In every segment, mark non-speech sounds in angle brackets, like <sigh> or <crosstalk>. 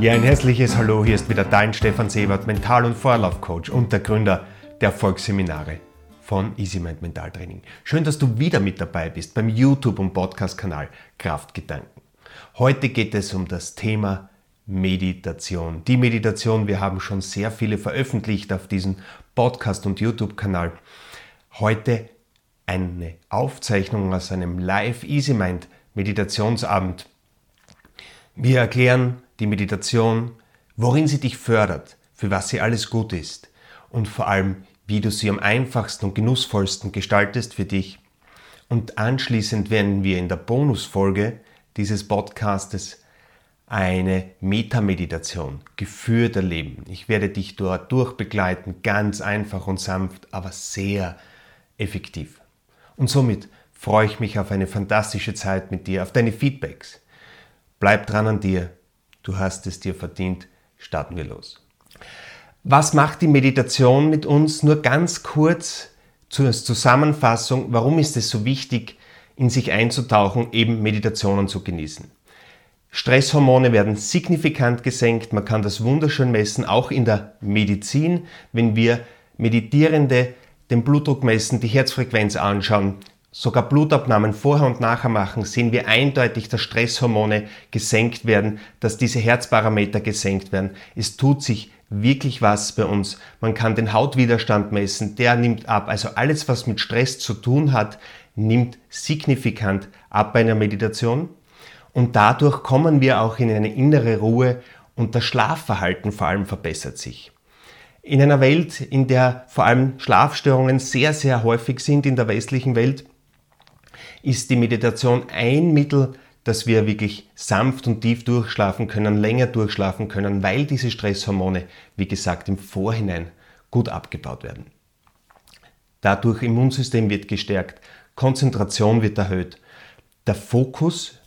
Ja, ein herzliches Hallo, hier ist wieder dein Stefan Sebert, Mental- und Vorlaufcoach und der Gründer der Erfolgsseminare von EasyMind Mentaltraining. Schön, dass du wieder mit dabei bist beim YouTube- und Podcast-Kanal Kraftgedanken. Heute geht es um das Thema Meditation. Die Meditation, wir haben schon sehr viele veröffentlicht auf diesem Podcast- und YouTube-Kanal. Heute eine Aufzeichnung aus einem Live EasyMind Meditationsabend. Wir erklären die Meditation, worin sie dich fördert, für was sie alles gut ist und vor allem, wie du sie am einfachsten und genussvollsten gestaltest für dich. Und anschließend werden wir in der Bonusfolge dieses Podcastes eine Metameditation geführt erleben. Ich werde dich dort durchbegleiten, ganz einfach und sanft, aber sehr effektiv. Und somit freue ich mich auf eine fantastische Zeit mit dir, auf deine Feedbacks. Bleib dran an dir, du hast es dir verdient, starten wir los. Was macht die Meditation mit uns? Nur ganz kurz zur Zusammenfassung, warum ist es so wichtig, in sich einzutauchen, eben Meditationen zu genießen. Stresshormone werden signifikant gesenkt, man kann das wunderschön messen, auch in der Medizin, wenn wir Meditierende den Blutdruck messen, die Herzfrequenz anschauen, sogar Blutabnahmen vorher und nachher machen, sehen wir eindeutig, dass Stresshormone gesenkt werden, dass diese Herzparameter gesenkt werden. Es tut sich wirklich was bei uns. Man kann den Hautwiderstand messen, der nimmt ab. Also alles, was mit Stress zu tun hat, nimmt signifikant ab bei einer Meditation. Und dadurch kommen wir auch in eine innere Ruhe und das Schlafverhalten vor allem verbessert sich. In einer Welt, in der vor allem Schlafstörungen sehr, sehr häufig sind in der westlichen Welt, ist die Meditation ein Mittel, dass wir wirklich sanft und tief durchschlafen können, länger durchschlafen können, weil diese Stresshormone, wie gesagt, im Vorhinein gut abgebaut werden. Dadurch Immunsystem wird gestärkt, Konzentration wird erhöht, der Fokus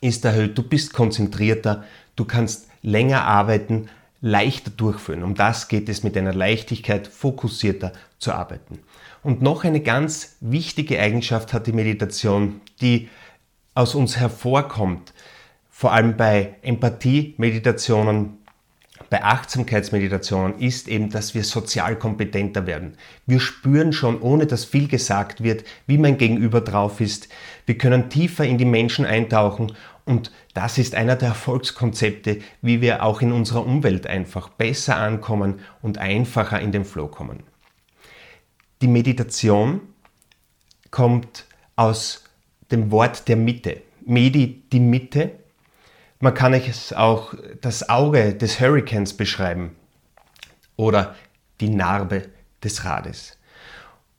ist erhöht, du bist konzentrierter, du kannst länger arbeiten, leichter durchführen. Um das geht es mit einer Leichtigkeit, fokussierter zu arbeiten. Und noch eine ganz wichtige Eigenschaft hat die Meditation, die aus uns hervorkommt, vor allem bei Empathie-Meditationen, bei Achtsamkeitsmeditationen, ist eben, dass wir sozial kompetenter werden. Wir spüren schon, ohne dass viel gesagt wird, wie mein Gegenüber drauf ist. Wir können tiefer in die Menschen eintauchen und das ist einer der Erfolgskonzepte, wie wir auch in unserer Umwelt einfach besser ankommen und einfacher in den Flow kommen. Die Meditation kommt aus dem Wort der Mitte. Medi, die Mitte. Man kann es auch das Auge des Hurrikans beschreiben oder die Narbe des Rades.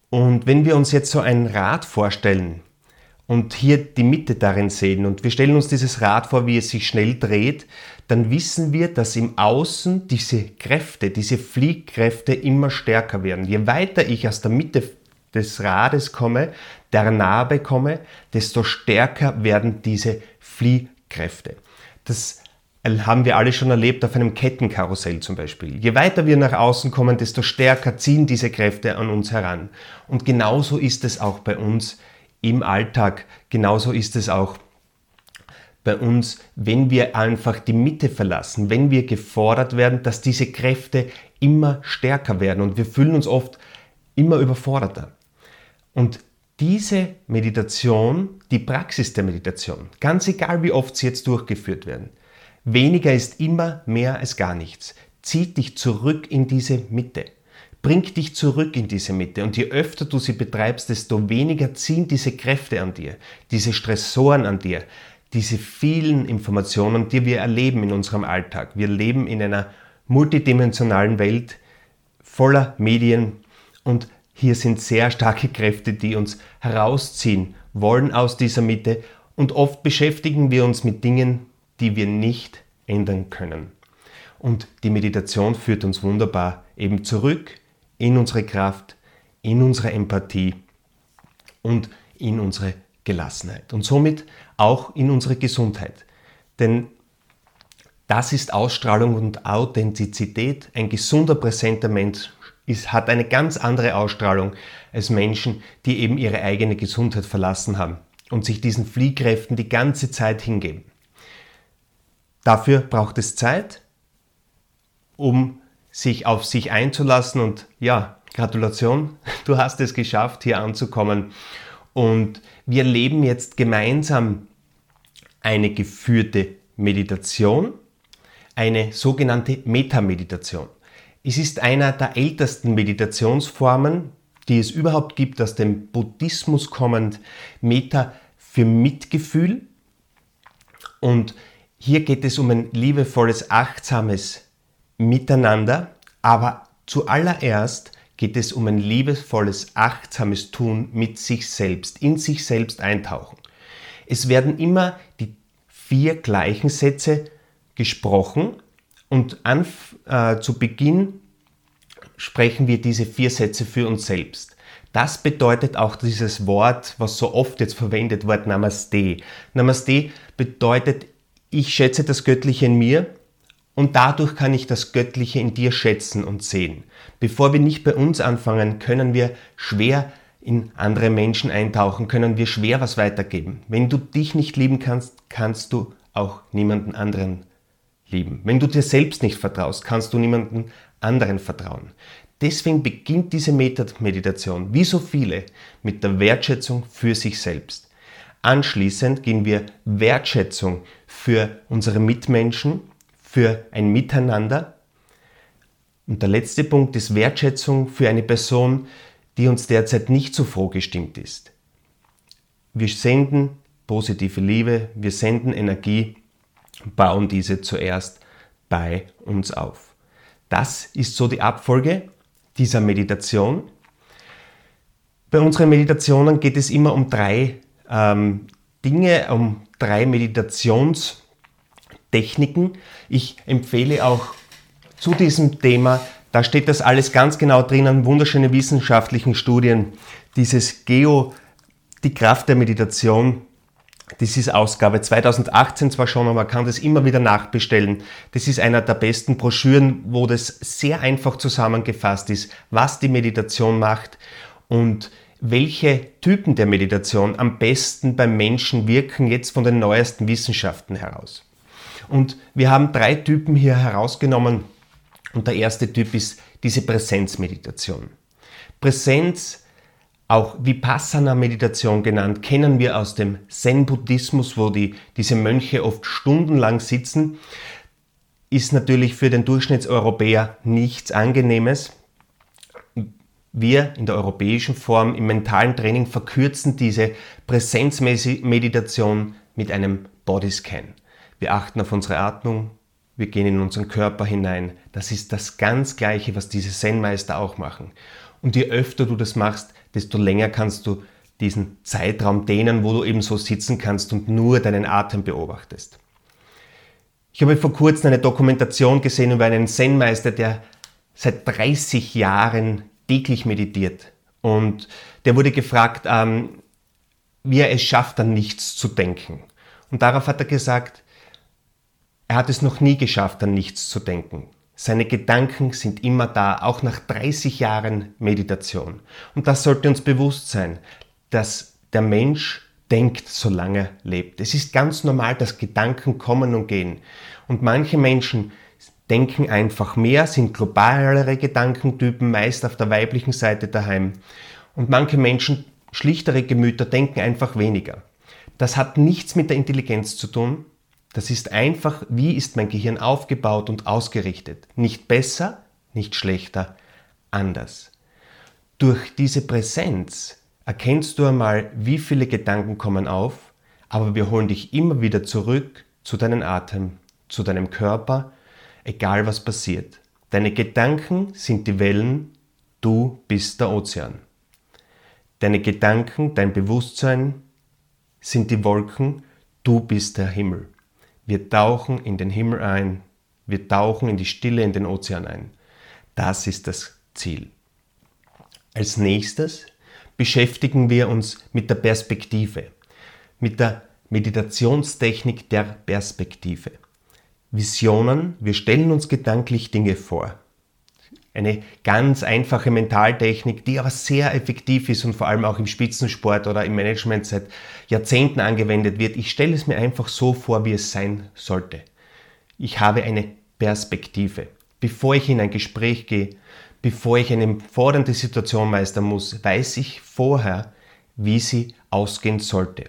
Und wenn wir uns jetzt so ein Rad vorstellen, und hier die Mitte darin sehen und wir stellen uns dieses Rad vor, wie es sich schnell dreht, dann wissen wir, dass im Außen diese Kräfte, diese Fliehkräfte immer stärker werden. Je weiter ich aus der Mitte des Rades komme, der Narbe komme, desto stärker werden diese Fliehkräfte. Das haben wir alle schon erlebt auf einem Kettenkarussell zum Beispiel. Je weiter wir nach außen kommen, desto stärker ziehen diese Kräfte an uns heran. Und genauso ist es auch bei uns im Alltag. Genauso ist es auch bei uns, wenn wir einfach die Mitte verlassen, wenn wir gefordert werden, dass diese Kräfte immer stärker werden und wir fühlen uns oft immer überforderter. Und diese Meditation, die Praxis der Meditation, ganz egal wie oft sie jetzt durchgeführt werden, weniger ist immer mehr als gar nichts, zieht dich zurück in diese Mitte bringt dich zurück in diese Mitte. Und je öfter du sie betreibst, desto weniger ziehen diese Kräfte an dir, diese Stressoren an dir, diese vielen Informationen, die wir erleben in unserem Alltag. Wir leben in einer multidimensionalen Welt voller Medien und hier sind sehr starke Kräfte, die uns herausziehen wollen aus dieser Mitte und oft beschäftigen wir uns mit Dingen, die wir nicht ändern können. Und die Meditation führt uns wunderbar eben zurück in unsere Kraft, in unsere Empathie und in unsere Gelassenheit und somit auch in unsere Gesundheit. Denn das ist Ausstrahlung und Authentizität. Ein gesunder, präsenter Mensch ist, hat eine ganz andere Ausstrahlung als Menschen, die eben ihre eigene Gesundheit verlassen haben und sich diesen Fliehkräften die ganze Zeit hingeben. Dafür braucht es Zeit, um sich auf sich einzulassen und ja, Gratulation, <laughs> du hast es geschafft, hier anzukommen. Und wir leben jetzt gemeinsam eine geführte Meditation, eine sogenannte Metameditation. Es ist einer der ältesten Meditationsformen, die es überhaupt gibt, aus dem Buddhismus kommend. Meta für Mitgefühl. Und hier geht es um ein liebevolles, achtsames Miteinander, aber zuallererst geht es um ein liebevolles, achtsames Tun mit sich selbst, in sich selbst eintauchen. Es werden immer die vier gleichen Sätze gesprochen und an, äh, zu Beginn sprechen wir diese vier Sätze für uns selbst. Das bedeutet auch dieses Wort, was so oft jetzt verwendet wird, Namaste. Namaste bedeutet, ich schätze das Göttliche in mir und dadurch kann ich das Göttliche in dir schätzen und sehen. Bevor wir nicht bei uns anfangen, können wir schwer in andere Menschen eintauchen, können wir schwer was weitergeben. Wenn du dich nicht lieben kannst, kannst du auch niemanden anderen lieben. Wenn du dir selbst nicht vertraust, kannst du niemanden anderen vertrauen. Deswegen beginnt diese Meditation, wie so viele, mit der Wertschätzung für sich selbst. Anschließend gehen wir Wertschätzung für unsere Mitmenschen, für ein Miteinander. Und der letzte Punkt ist Wertschätzung für eine Person, die uns derzeit nicht so froh gestimmt ist. Wir senden positive Liebe, wir senden Energie, bauen diese zuerst bei uns auf. Das ist so die Abfolge dieser Meditation. Bei unseren Meditationen geht es immer um drei ähm, Dinge, um drei Meditations- Techniken. Ich empfehle auch zu diesem Thema, da steht das alles ganz genau drinnen, wunderschöne wissenschaftlichen Studien. Dieses Geo, die Kraft der Meditation, das ist Ausgabe 2018 zwar schon, aber man kann das immer wieder nachbestellen. Das ist einer der besten Broschüren, wo das sehr einfach zusammengefasst ist, was die Meditation macht und welche Typen der Meditation am besten beim Menschen wirken, jetzt von den neuesten Wissenschaften heraus. Und wir haben drei Typen hier herausgenommen. Und der erste Typ ist diese Präsenzmeditation. Präsenz, auch Vipassana-Meditation genannt, kennen wir aus dem Zen-Buddhismus, wo die, diese Mönche oft stundenlang sitzen, ist natürlich für den Durchschnittseuropäer nichts Angenehmes. Wir in der europäischen Form im mentalen Training verkürzen diese Präsenzmeditation mit einem Bodyscan. Wir achten auf unsere Atmung, wir gehen in unseren Körper hinein. Das ist das ganz Gleiche, was diese Zen-Meister auch machen. Und je öfter du das machst, desto länger kannst du diesen Zeitraum dehnen, wo du eben so sitzen kannst und nur deinen Atem beobachtest. Ich habe vor kurzem eine Dokumentation gesehen über einen Zen-Meister, der seit 30 Jahren täglich meditiert. Und der wurde gefragt, ähm, wie er es schafft, an nichts zu denken. Und darauf hat er gesagt, er hat es noch nie geschafft, an nichts zu denken. Seine Gedanken sind immer da, auch nach 30 Jahren Meditation. Und das sollte uns bewusst sein, dass der Mensch denkt, solange er lebt. Es ist ganz normal, dass Gedanken kommen und gehen. Und manche Menschen denken einfach mehr, sind globalere Gedankentypen, meist auf der weiblichen Seite daheim. Und manche Menschen, schlichtere Gemüter, denken einfach weniger. Das hat nichts mit der Intelligenz zu tun, das ist einfach, wie ist mein Gehirn aufgebaut und ausgerichtet. Nicht besser, nicht schlechter, anders. Durch diese Präsenz erkennst du einmal, wie viele Gedanken kommen auf, aber wir holen dich immer wieder zurück zu deinem Atem, zu deinem Körper, egal was passiert. Deine Gedanken sind die Wellen, du bist der Ozean. Deine Gedanken, dein Bewusstsein sind die Wolken, du bist der Himmel. Wir tauchen in den Himmel ein, wir tauchen in die Stille in den Ozean ein. Das ist das Ziel. Als nächstes beschäftigen wir uns mit der Perspektive, mit der Meditationstechnik der Perspektive. Visionen, wir stellen uns gedanklich Dinge vor. Eine ganz einfache Mentaltechnik, die aber sehr effektiv ist und vor allem auch im Spitzensport oder im Management seit Jahrzehnten angewendet wird. Ich stelle es mir einfach so vor, wie es sein sollte. ich habe eine Perspektive. Bevor ich in ein Gespräch gehe, bevor ich eine fordernde Situation meistern muss, weiß ich vorher, wie sie ausgehen sollte.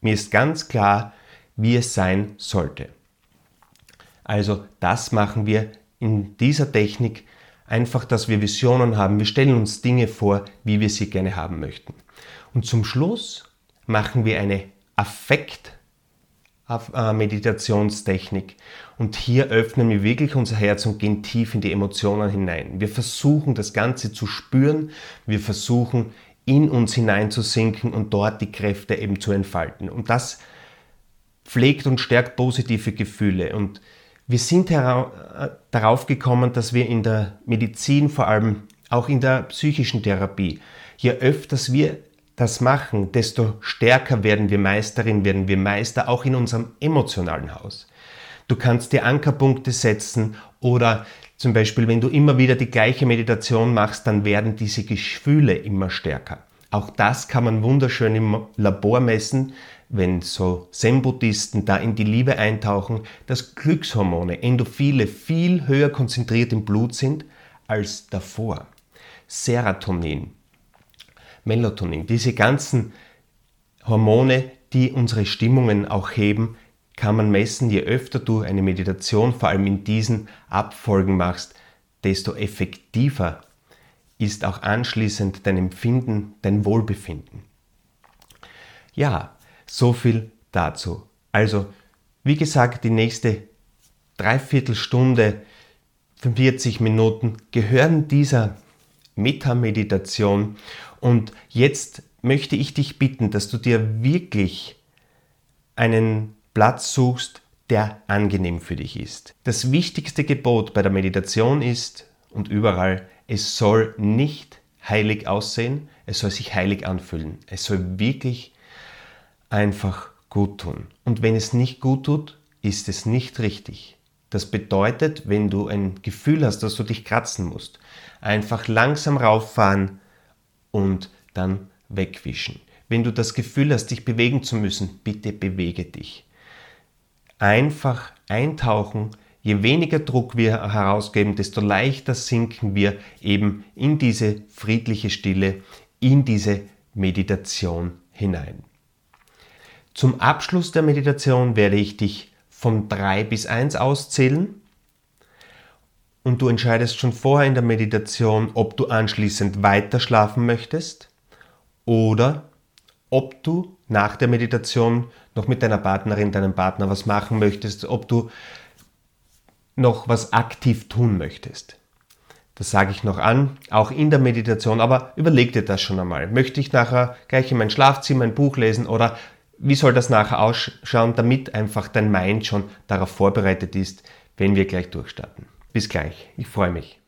Mir ist ganz klar, wie es sein sollte. Also das machen wir in dieser Technik einfach, dass wir Visionen haben. Wir stellen uns Dinge vor, wie wir sie gerne haben möchten. Und zum Schluss machen wir eine Affekt Meditationstechnik. Und hier öffnen wir wirklich unser Herz und gehen tief in die Emotionen hinein. Wir versuchen das Ganze zu spüren. Wir versuchen in uns hineinzusinken und dort die Kräfte eben zu entfalten. Und das pflegt und stärkt positive Gefühle. Und wir sind äh, darauf gekommen, dass wir in der Medizin, vor allem auch in der psychischen Therapie, je öfters wir das machen, desto stärker werden wir Meisterin, werden wir Meister, auch in unserem emotionalen Haus. Du kannst dir Ankerpunkte setzen oder zum Beispiel, wenn du immer wieder die gleiche Meditation machst, dann werden diese Gefühle immer stärker. Auch das kann man wunderschön im Labor messen, wenn so Zen-Buddhisten da in die Liebe eintauchen, dass Glückshormone, Endophile viel höher konzentriert im Blut sind als davor. Serotonin, Melatonin, diese ganzen Hormone, die unsere Stimmungen auch heben, kann man messen, je öfter du eine Meditation vor allem in diesen Abfolgen machst, desto effektiver ist auch anschließend dein Empfinden, dein Wohlbefinden. Ja, so viel dazu. Also, wie gesagt, die nächste Dreiviertelstunde, 45 Minuten gehören dieser Metameditation und jetzt möchte ich dich bitten, dass du dir wirklich einen Platz suchst, der angenehm für dich ist. Das wichtigste Gebot bei der Meditation ist und überall, es soll nicht heilig aussehen, es soll sich heilig anfühlen. Es soll wirklich einfach gut tun. Und wenn es nicht gut tut, ist es nicht richtig. Das bedeutet, wenn du ein Gefühl hast, dass du dich kratzen musst, einfach langsam rauffahren und dann wegwischen. Wenn du das Gefühl hast, dich bewegen zu müssen, bitte bewege dich. Einfach eintauchen. Je weniger Druck wir herausgeben, desto leichter sinken wir eben in diese friedliche Stille, in diese Meditation hinein. Zum Abschluss der Meditation werde ich dich von 3 bis 1 auszählen und du entscheidest schon vorher in der Meditation, ob du anschließend weiter schlafen möchtest oder ob du nach der Meditation noch mit deiner Partnerin, deinem Partner was machen möchtest, ob du noch was aktiv tun möchtest. Das sage ich noch an, auch in der Meditation, aber überleg dir das schon einmal. Möchte ich nachher gleich in mein Schlafzimmer ein Buch lesen oder wie soll das nachher ausschauen, damit einfach dein Mind schon darauf vorbereitet ist, wenn wir gleich durchstarten? Bis gleich, ich freue mich.